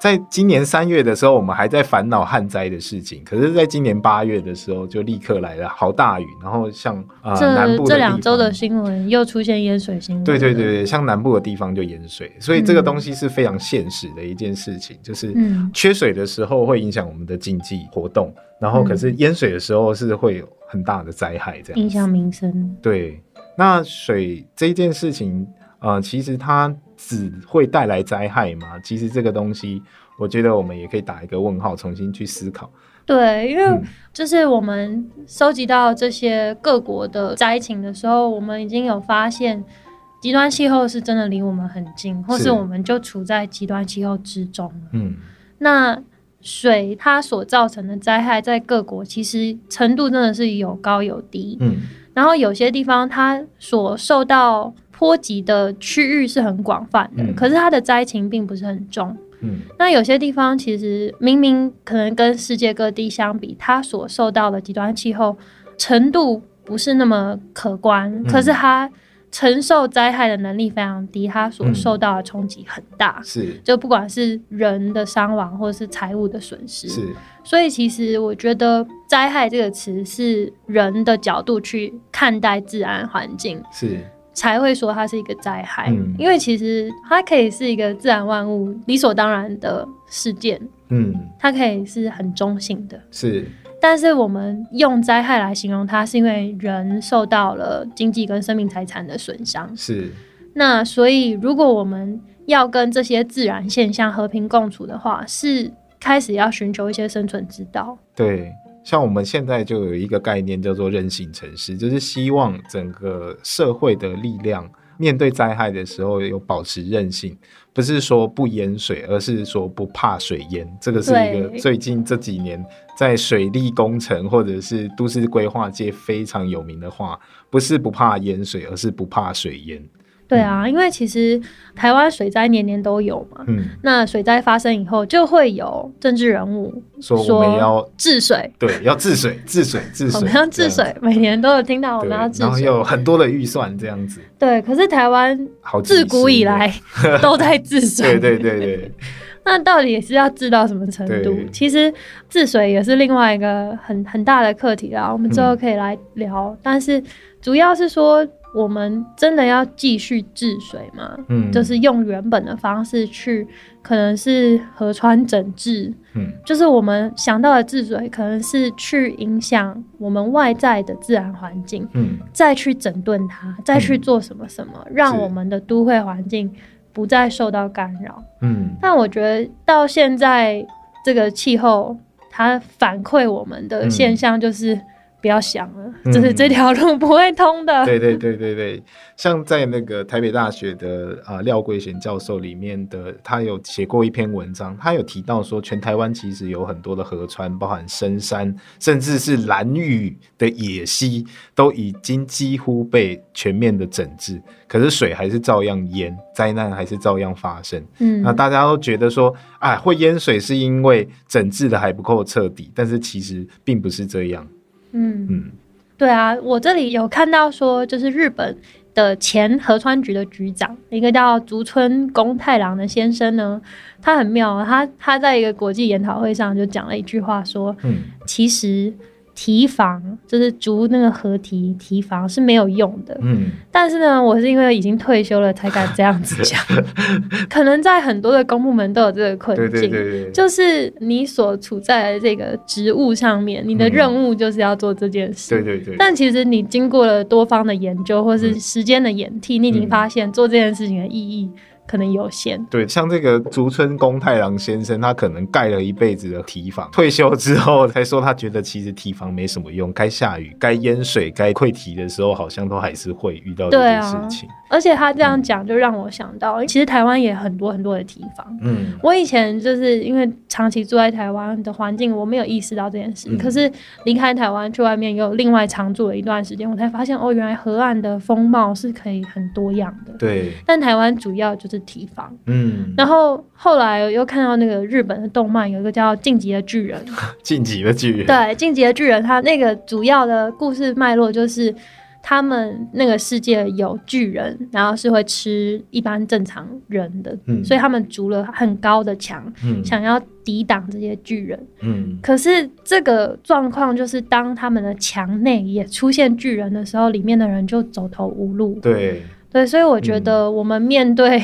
在今年三月的时候，我们还在烦恼旱灾的事情，可是在今年八月的时候，就立刻来了好大雨，然后像啊、呃南部的这这两周的新闻又出现淹水新闻。对对对，对，像南部的地方就淹水，所以这个东西是非常现实的一件事情，就是嗯缺水的时候会影响我们的经济活动，然后可是淹水的时候是会有很大的灾害，这样影响民生。对，那水这件事情，呃，其实它只会带来灾害吗？其实这个东西，我觉得我们也可以打一个问号，重新去思考。对，因为嗯就是我们收集到这些各国的灾情的时候，我们已经有发现，极端气候是真的离我们很近，或是是我们就处在极端气候之中了。嗯，那水它所造成的灾害，在各国其实程度真的是有高有低。嗯，然后有些地方它所受到波及的区域是很广泛的，嗯。可是它的灾情并不是很重。嗯，那有些地方其实明明可能跟世界各地相比，它所受到的极端气候程度不是那么可观，嗯。可是它承受灾害的能力非常低，它所嗯。受到的冲击很大。是。就不管是人的伤亡或者是财物的损失，是，所以其实我觉得“灾害”这个词是人的角度去看待自然环境，是，才会说它是一个灾害。嗯因为其实它可以是一个自然万物理所当然的事件，嗯，它可以是很中性的。是，但是我们用灾害来形容它，是因为人受到了经济跟生命财产的损伤。是，那所以，如果我们要跟这些自然现象和平共处的话，是开始要寻求一些生存之道。对。像我们现在就有一个概念叫做韧性城市，就是希望整个社会的力量面对灾害的时候有保持韧性，不是说不淹水，而是说不怕水淹。这个是一个最近这几年在水利工程或者是都市规划界非常有名的话，不是不怕淹水，而是不怕水淹。对啊，因为其实台湾水灾年年都有嘛。嗯，那水灾发生以后，就会有政治人物说我们要治水，对要治水、治水、治水，我们要治水，每年都有听到我对，们要治然后水。有很多的预算这样子，对，可是台湾好自古以来 都在治水。对对对对，那到底是要治到什么程度？其实治水也是另外一个很很大的课题啦，我们之后嗯可以来聊。但是主要是说，我们真的要继续治水吗？嗯，就是用原本的方式去，可能是河川整治，嗯。就是我们想到的治水，可能是去影响我们外在的自然环境，嗯。再去整顿它，再去做什么什么，让我们的都会环境不再受到干扰。嗯。但我觉得到现在这个气候，它反馈我们的现象就是不要想了，嗯就是这条路不会通的。对对对对对，像在那个台北大学的啊、呃廖桂贤教授里面的，他有写过一篇文章，他有提到说，全台湾其实有很多的河川，包含深山，甚至是蓝屿的野溪，都已经几乎被全面的整治，可是水还是照样淹，灾难还是照样发生。嗯那大家都觉得说，啊，会淹水是因为整治的还不够彻底，但是其实并不是这样。嗯。嗯。对啊，我这里有看到说，就是日本的前河川局的局长，一个叫竹村公太郎的先生呢，他很妙啊，他他在一个国际研讨会上就讲了一句话说，嗯。其实堤防就是竹那个河堤提防是没有用的，嗯，但是呢，我是因为已经退休了才敢这样子讲，可能在很多的公部门都有这个困境。对对对对，就是你所处在的这个职务上面，你的嗯。任务就是要做这件事。对对对，但其实你经过了多方的研究，或是时间的演替，你已经嗯。发现做这件事情的意义可能有限。对，像这个竹村公太郎先生，他可能盖了一辈子的提防，退休之后才说他觉得其实提防没什么用，该下雨、该淹水、该溃堤的时候，好像都还是会遇到这件事情。而且他这样讲，就让我想到，其实台湾也很多很多的堤防。嗯我以前就是因为长期住在台湾的环境，我没有意识到这件事。嗯可是离开台湾去外面又另外常住了一段时间，我才发现哦，原来河岸的风貌是可以很多样的。对，但台湾主要就是堤防。嗯，然后后来又看到那个日本的动漫，有一个叫《晋级的巨人》。晋级的巨人，对，《晋级的巨人》它那个主要的故事脉络就是。他们那个世界有巨人，然后是会吃一般正常人的，嗯。所以他们筑了很高的墙，嗯。想要抵挡这些巨人。嗯。可是这个状况就是，当他们的墙内也出现巨人的时候，里面的人就走投无路。对，对，所以我觉得我们面对、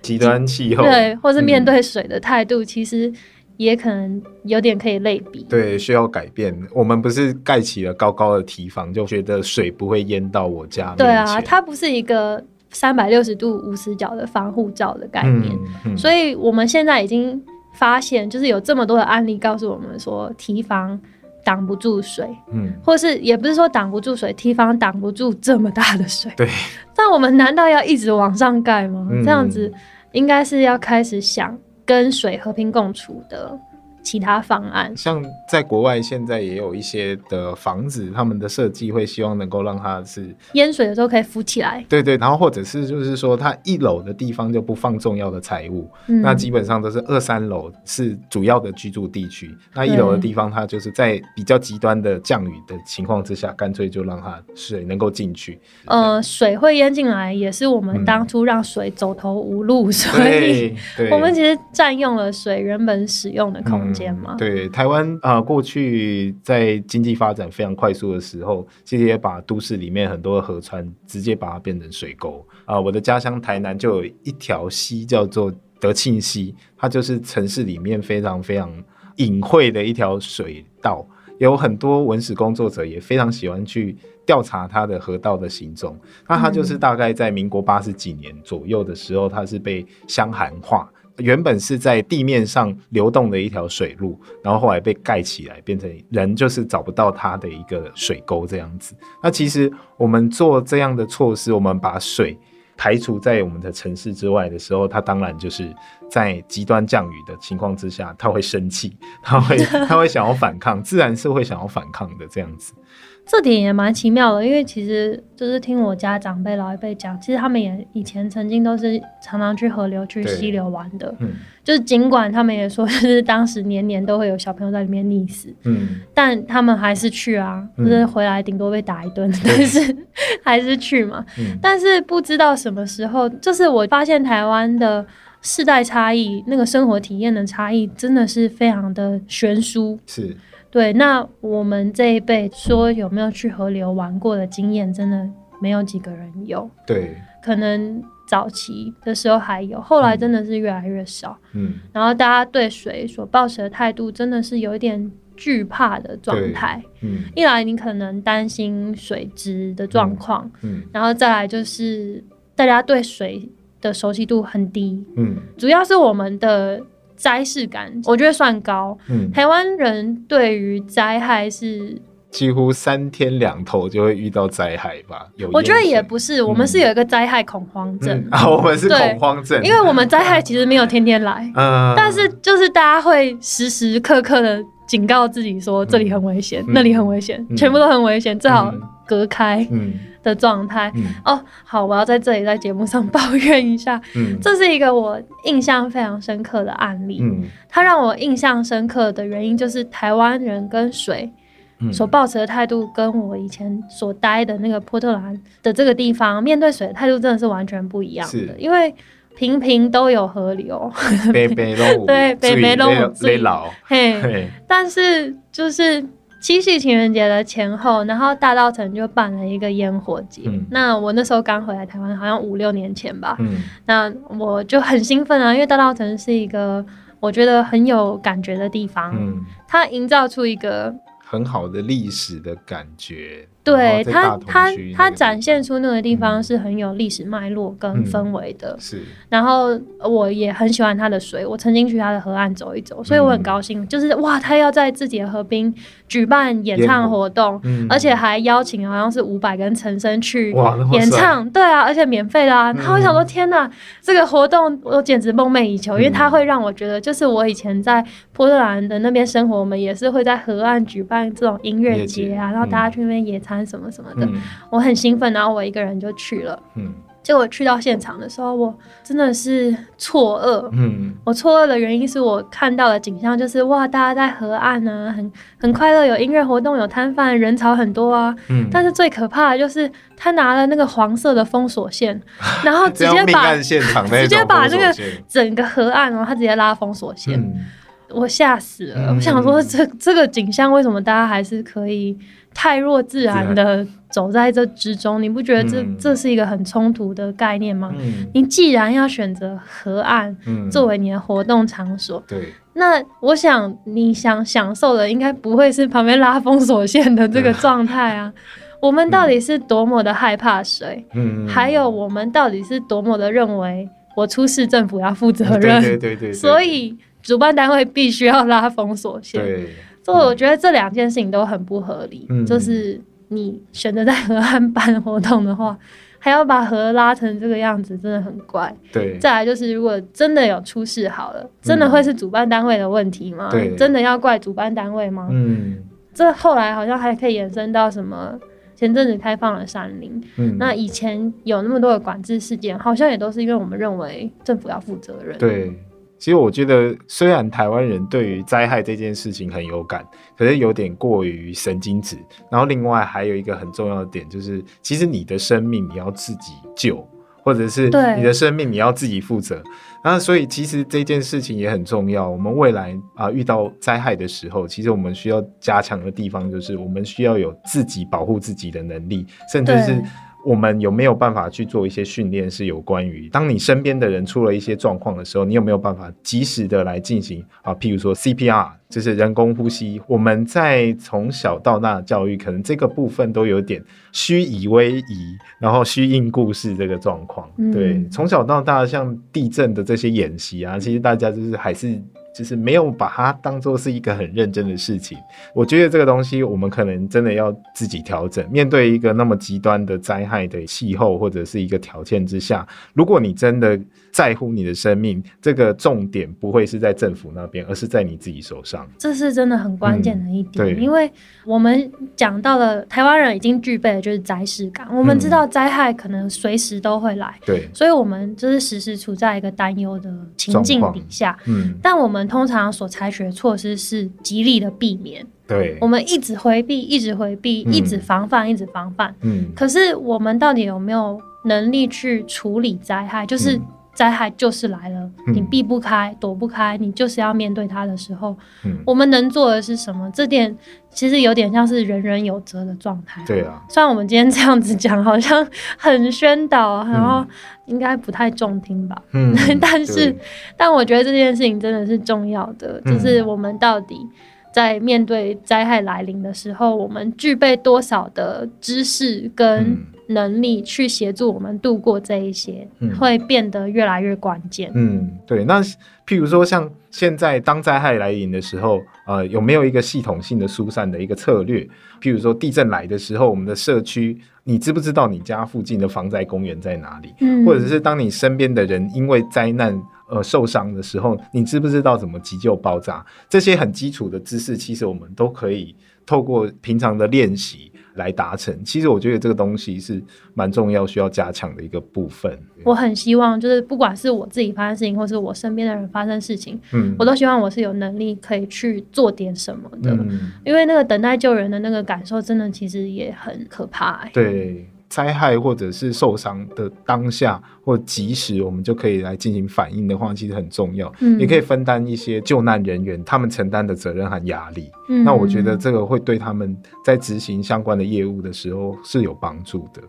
极端气候，对，或是面嗯。对水的态度，其实也可能有点可以类比。对，需要改变。我们不是盖起了高高的堤防，就觉得水不会淹到我家。对啊，它不是一个三百六十度无死角的防护罩的概念。所以我们现在已经发现，就是有这么多的案例告诉我们说，堤防挡不住水，嗯，或是也不是说挡不住水，堤防挡不住这么大的水。对。那我们难道要一直往上盖吗？这样子应该是要开始想。跟水和平共处的。其他方案，像在国外现在也有一些的房子，他们的设计会希望能够让它是淹水的时候可以浮起来。对对，然后或者是就是说，它一楼的地方就不放重要的财物，那基本上都是二三楼是主要的居住地区，那一楼的地方它就是在比较极端的降雨的情况之下，干脆就让它水能够进去。呃，水会淹进来，也是我们当初让水走投无路，所以 我们其实占用了水原本使用的空。对台湾啊，过去在经济发展非常快速的时候，其实也把都市里面很多的河川直接把它变成水沟啊。我的家乡台南就有一条溪叫做德庆溪，它就是城市里面非常非常隐晦的一条水道，有很多文史工作者也非常喜欢去调查它的河道的行踪。那它就是大概在民国八十几年左右的时候，它是被湘涵化。原本是在地面上流动的一条水路，然后后来被盖起来，变成人就是找不到它的一个水沟这样子。那其实我们做这样的措施，我们把水排除在我们的城市之外的时候，它当然就是在极端降雨的情况之下，它会生气，它会它会想要反抗，自然是会想要反抗的这样子。这点也蛮奇妙的，因为其实就是听我家长辈老一辈讲，其实他们也以前曾经都是常常去河流、去溪流玩的。嗯，就是尽管他们也说，就是当时年年都会有小朋友在里面溺死。嗯，但他们还是去啊，就是回来顶多被打一顿，但是还是去嘛。嗯，但是不知道什么时候，就是我发现台湾的世代差异，那个生活体验的差异，真的是非常的悬殊。是。对，那我们这一辈说有没有去河流玩过的经验，真的没有几个人有。对，可能早期的时候还有，后来真的是越来越少。嗯，然后大家对水所抱持的态度，真的是有一点惧怕的状态。嗯，一来你可能担心水质的状况，嗯，然后再来就是大家对水的熟悉度很低。嗯，主要是我们的。灾事感，我觉得算高。嗯，台湾人对于灾害是几乎三天两头就会遇到灾害吧？有，我觉得也不是，我们是有一个灾害恐慌症。啊，我们是恐慌症，因为我们灾害其实没有天天来，嗯，但是就是大家会时时刻刻的警告自己说这里很危险，那里很危险，全部都很危险，最好隔开。嗯。的状态。哦，好，我要在这里在节目上抱怨一下，嗯，这是一个我印象非常深刻的案例，嗯，它让我印象深刻的原因就是台湾人跟水所抱持的态度，跟我以前所待的那个波特兰的这个地方面对水的态度真的是完全不一样的，因为平平都有河流，北北都 对北北都最老，嘿，但是就是。七夕情人节的前后，然后大稻城就办了一个烟火节。那我那时候刚回来台湾，好像五六年前吧。那我就很兴奋啊，因为大稻城是一个我觉得很有感觉的地方，它营造出一个很好的历史的感觉。对它，它它展现出那个地方是很有历史脉络跟氛围的。是，然后我也很喜欢它的水，我曾经去它的河岸走一走，所以我很高兴。就是哇，他要在自己的河滨举办演唱活动，而且还邀请好像是伍佰跟陈升去演唱。对啊，而且免费的啊。然后我想说，天哪，这个活动我简直梦寐以求，因为它会让我觉得，就是我以前在波特兰的那边生活，我们也是会在河岸举办这种音乐节啊，然后大家去那边野餐。什么什么的，我很兴奋，然后我一个人就去了。嗯，结果去到现场的时候，我真的是错愕。嗯，我错愕的原因是我看到的景象就是哇，大家在河岸啊，很很快乐，有音乐活动，有摊贩，人潮很多啊。嗯，但是最可怕的就是他拿了那个黄色的封锁线，然后直接把现场直接把那个整个河岸哦，他直接拉封锁线，我吓死了。我想说，这这个景象为什么大家还是可以？太弱自然的走在这之中，你不觉得这、嗯。这是一个很冲突的概念吗？嗯。你既然要选择河岸嗯。作为你的活动场所，对。那我想你想享受的应该不会是旁边拉封锁线的这个状态啊。我们到底是多么的害怕水，嗯。还有我们到底是多么的认为我出事政府要负责任，对对对对，对。所以主办单位必须要拉封锁线。对所以我觉得这两件事情都很不合理，嗯就是你选择在河岸办活动的话，还要把河拉成这个样子，真的很怪。对再来就是，如果真的有出事好了，真的会是主办单位的问题吗？对真的要怪主办单位吗？嗯这后来好像还可以延伸到什么？前阵子开放了山林，嗯那以前有那么多的管制事件，好像也都是因为我们认为政府要负责任。对。其实我觉得，虽然台湾人对于灾害这件事情很有感，可是有点过于神经质。然后另外还有一个很重要的点，就是其实你的生命你要自己救，或者是你的生命你要自己负责。那所以其实这件事情也很重要。我们未来啊、遇到灾害的时候，其实我们需要加强的地方就是我们需要有自己保护自己的能力，甚至是对我们有没有办法去做一些训练，是有关于当你身边的人出了一些状况的时候，你有没有办法及时的来进行啊？譬如说 CPR，就是人工呼吸。我们在从小到大的教育，可能这个部分都有点虚以为宜，然后虚应故事这个状况。嗯对，从小到大，像地震的这些演习啊，其实大家就是还是。就是没有把它当做是一个很认真的事情，我觉得这个东西我们可能真的要自己调整。面对一个那么极端的灾害的气候或者是一个条件之下，如果你真的在乎你的生命，这个重点不会是在政府那边，而是在你自己手上。这是真的很关键的一点，因为我们讲到了台湾人已经具备的就是灾事感，我们知道灾害可能随时都会来，对，所以我们就是时时处在一个担忧的情境底下。嗯，但我们通常所采取的措施是极力的避免，对我，们一直回避，一直回避，嗯一直防范，一直防范。嗯，可是我们到底有没有能力去处理灾害？就是嗯灾害就是来了，嗯你避不开、躲不开，你就是要面对它的时候，嗯，我们能做的是什么？这点其实有点像是人人有责的状态。对啊，虽然我们今天这样子讲，好像很宣导，然后应该不太中听吧。嗯 但是但我觉得这件事情真的是重要的，嗯就是我们到底在面对灾害来临的时候，我们具备多少的知识跟嗯能力去协助我们度过这一些，嗯会变得越来越关键。嗯，对。那譬如说，像现在当灾害来临的时候，呃，有没有一个系统性的疏散的一个策略？譬如说地震来的时候，我们的社区，你知不知道你家附近的防灾公园在哪里？嗯或者是当你身边的人因为灾难呃受伤的时候，你知不知道怎么急救包扎？这些很基础的知识，其实我们都可以透过平常的练习来达成。其实我觉得这个东西是蛮重要，需要加强的一个部分。我很希望，就是不管是我自己发生事情，或是我身边的人发生事情，嗯我都希望我是有能力可以去做点什么的。嗯，因为那个等待救人的那个感受，真的其实也很可怕、欸。对。灾害或者是受伤的当下或及时，我们就可以来进行反应的话，其实很重要，嗯也可以分担一些救难人员他们承担的责任和压力。嗯那我觉得这个会对他们在执行相关的业务的时候是有帮助的。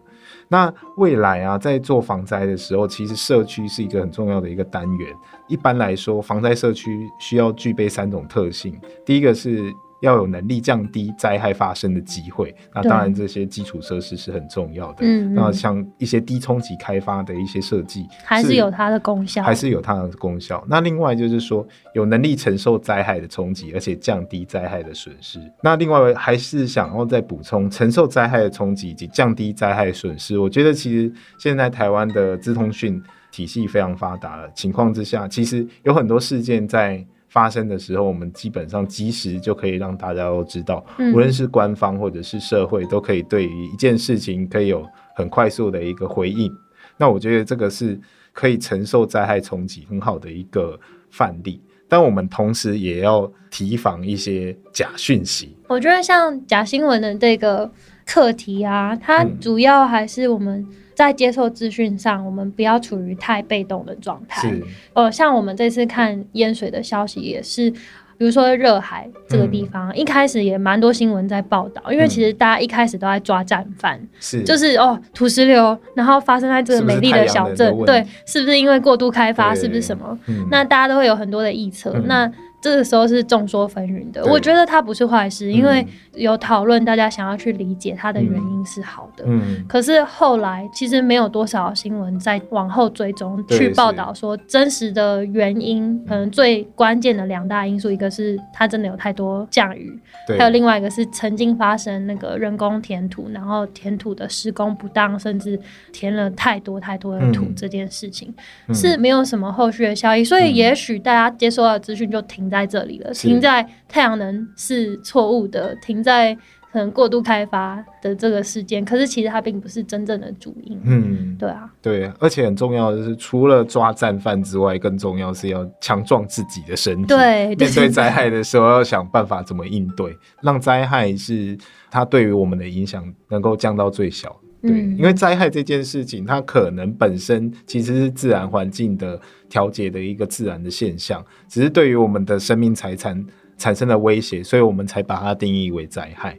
那未来啊，在做防灾的时候，其实社区是一个很重要的一个单元。一般来说，防灾社区需要具备三种特性，第一个是。要有能力降低灾害发生的机会，那当然这些基础设施是很重要的。嗯嗯那像一些低冲击开发的一些设计，还是有它的功效，还是有它的功效。那另外就是说，有能力承受灾害的冲击，而且降低灾害的损失。那另外还是想要再补充，承受灾害的冲击以及降低灾害损失。我觉得其实现在台湾的资通讯体系非常发达了情况之下，其实有很多事件在。发生的时候，我们基本上及时就可以让大家都知道，嗯无论是官方或者是社会，都可以对于一件事情可以有很快速的一个回应。那我觉得这个是可以承受灾害冲击很好的一个范例，但我们同时也要提防一些假讯息。我觉得像假新闻的这个课题啊，它嗯主要还是我们在接受资讯上，我们不要处于太被动的状态。是，呃，像我们这次看淹水的消息也是，比如说热海这个地方，一开始也蛮多新闻在报道，因为其实大家一开始都在抓战犯，是就是哦土石流，然后发生在这个美丽的小镇，对，是不是因为过度开发，是不是什么？那大家都会有很多的臆测，那。这个时候是众说纷纭的，我觉得它不是坏事，因为有讨论，大家想要去理解它的原因是好的。嗯，可是后来其实没有多少新闻在往后追踪去报道说真实的原因，可能最关键的两大因素，一个是它真的有太多降雨，还有另外一个是曾经发生那个人工填土，然后填土的施工不当，甚至填了太多太多的土这件事情是没有什么后续的效益，所以也许大家接收到资讯就停在。在这里了，停在太阳能是错误的，停在可能过度开发的这个事件，可是其实它并不是真正的主因。嗯，对啊，对，而且很重要的是，除了抓战犯之外，更重要是要强壮自己的身体。对，面对灾害的时候，要想办法怎么应对，让灾害是它对于我们的影响能够降到最小。对，因为灾害这件事情，它可能本身其实是自然环境的调节的一个自然的现象，只是对于我们的生命财产产生了威胁，所以我们才把它定义为灾害。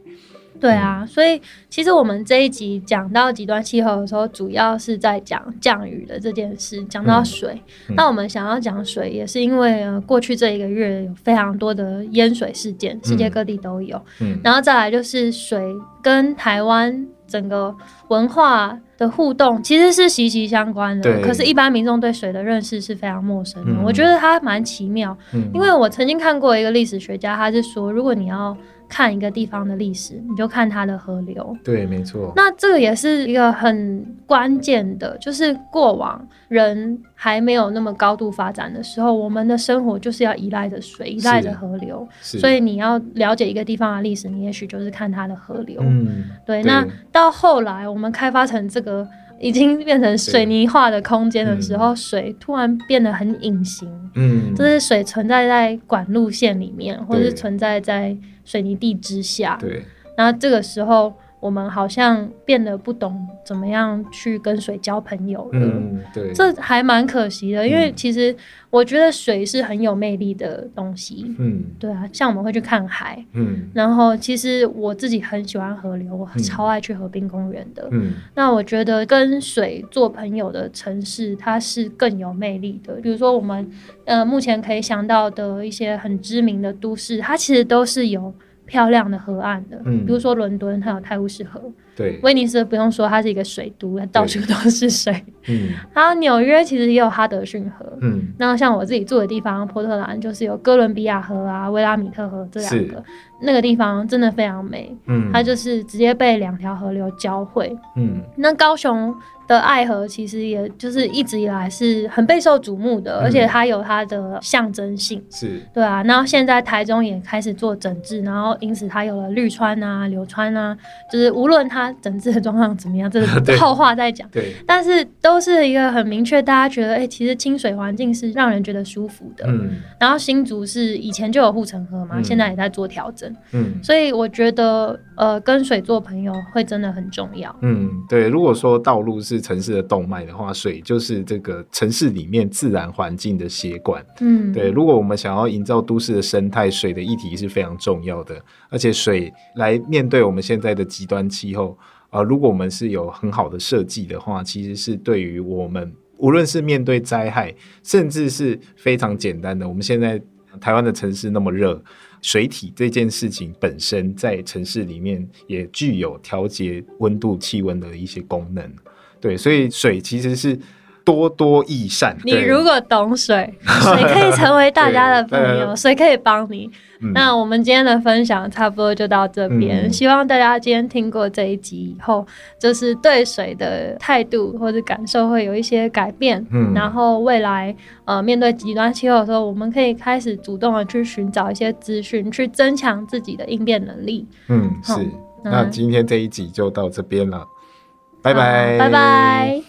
对啊，所以其实我们这一集讲到极端气候的时候，主要是在讲降雨的这件事，讲到水。那我们想要讲水，也是因为过去这一个月有非常多的淹水事件，世界各地都有。嗯，然后再来就是水跟台湾。整个文化的互动其实是息息相关的，可是，一般民众对水的认识是非常陌生的。我觉得它蛮奇妙，因为我曾经看过一个历史学家，他是说，如果你要。看一个地方的历史，你就看它的河流。对，没错。那这个也是一个很关键的，就是过往人还没有那么高度发展的时候，我们的生活就是要依赖着水，依赖着河流。所以你要了解一个地方的历史，你也许就是看它的河流。嗯，对。那到后来我们开发成这个。已经变成水泥化的空间的时候，水突然变得很隐形。嗯，就是水存在在管路线里面，或者是存在在水泥地之下。对，然后这个时候。我们好像变得不懂怎么样去跟水交朋友了，嗯，对，这还蛮可惜的，因为其实我觉得水是很有魅力的东西，嗯，对啊，像我们会去看海，嗯，然后其实我自己很喜欢河流，我超爱去河滨公园的，嗯，那我觉得跟水做朋友的城市，它是更有魅力的，比如说我们呃目前可以想到的一些很知名的都市，它其实都是有。漂亮的河岸的，比如说伦敦，它有泰晤士河。对，威尼斯不用说，它是一个水都，到处都是水。嗯，还有纽约其实也有哈德逊河。嗯，那像我自己住的地方波特兰，就是有哥伦比亚河啊、威拉米特河这两个，那个地方真的非常美。嗯，它就是直接被两条河流交汇。嗯，那高雄。的爱河其实也就是一直以来是很备受瞩目的，而且它有它的象征性，是对啊。然后现在台中也开始做整治，然后因此它有了绿川啊、流川啊，就是无论它整治的状况怎么样，这是 后话再讲。对，但是都是一个很明确，大家觉得哎，其实清水环境是让人觉得舒服的。嗯。然后新竹是以前就有护城河嘛，现在也在做调整。嗯。所以我觉得呃，跟水做朋友会真的很重要。嗯，对。如果说道路是城市的动脉的话，水就是这个城市里面自然环境的血管。嗯，对。如果我们想要营造都市的生态，水的议题是非常重要的。而且水来面对我们现在的极端气候，呃，如果我们是有很好的设计的话，其实是对于我们无论是面对灾害，甚至是非常简单的，我们现在台湾的城市那么热。水体这件事情本身在城市里面也具有调节温度、气温的一些功能，对，所以水其实是多多益善。你如果懂水，水可以成为大家的朋友，水可以帮你。那我们今天的分享差不多就到这边，希望大家今天听过这一集以后，就是对水的态度或者感受会有一些改变。嗯，然后未来呃面对极端气候的时候，我们可以开始主动的去寻找一些资讯，去增强自己的应变能力。嗯，是。那今天这一集就到这边了，拜拜，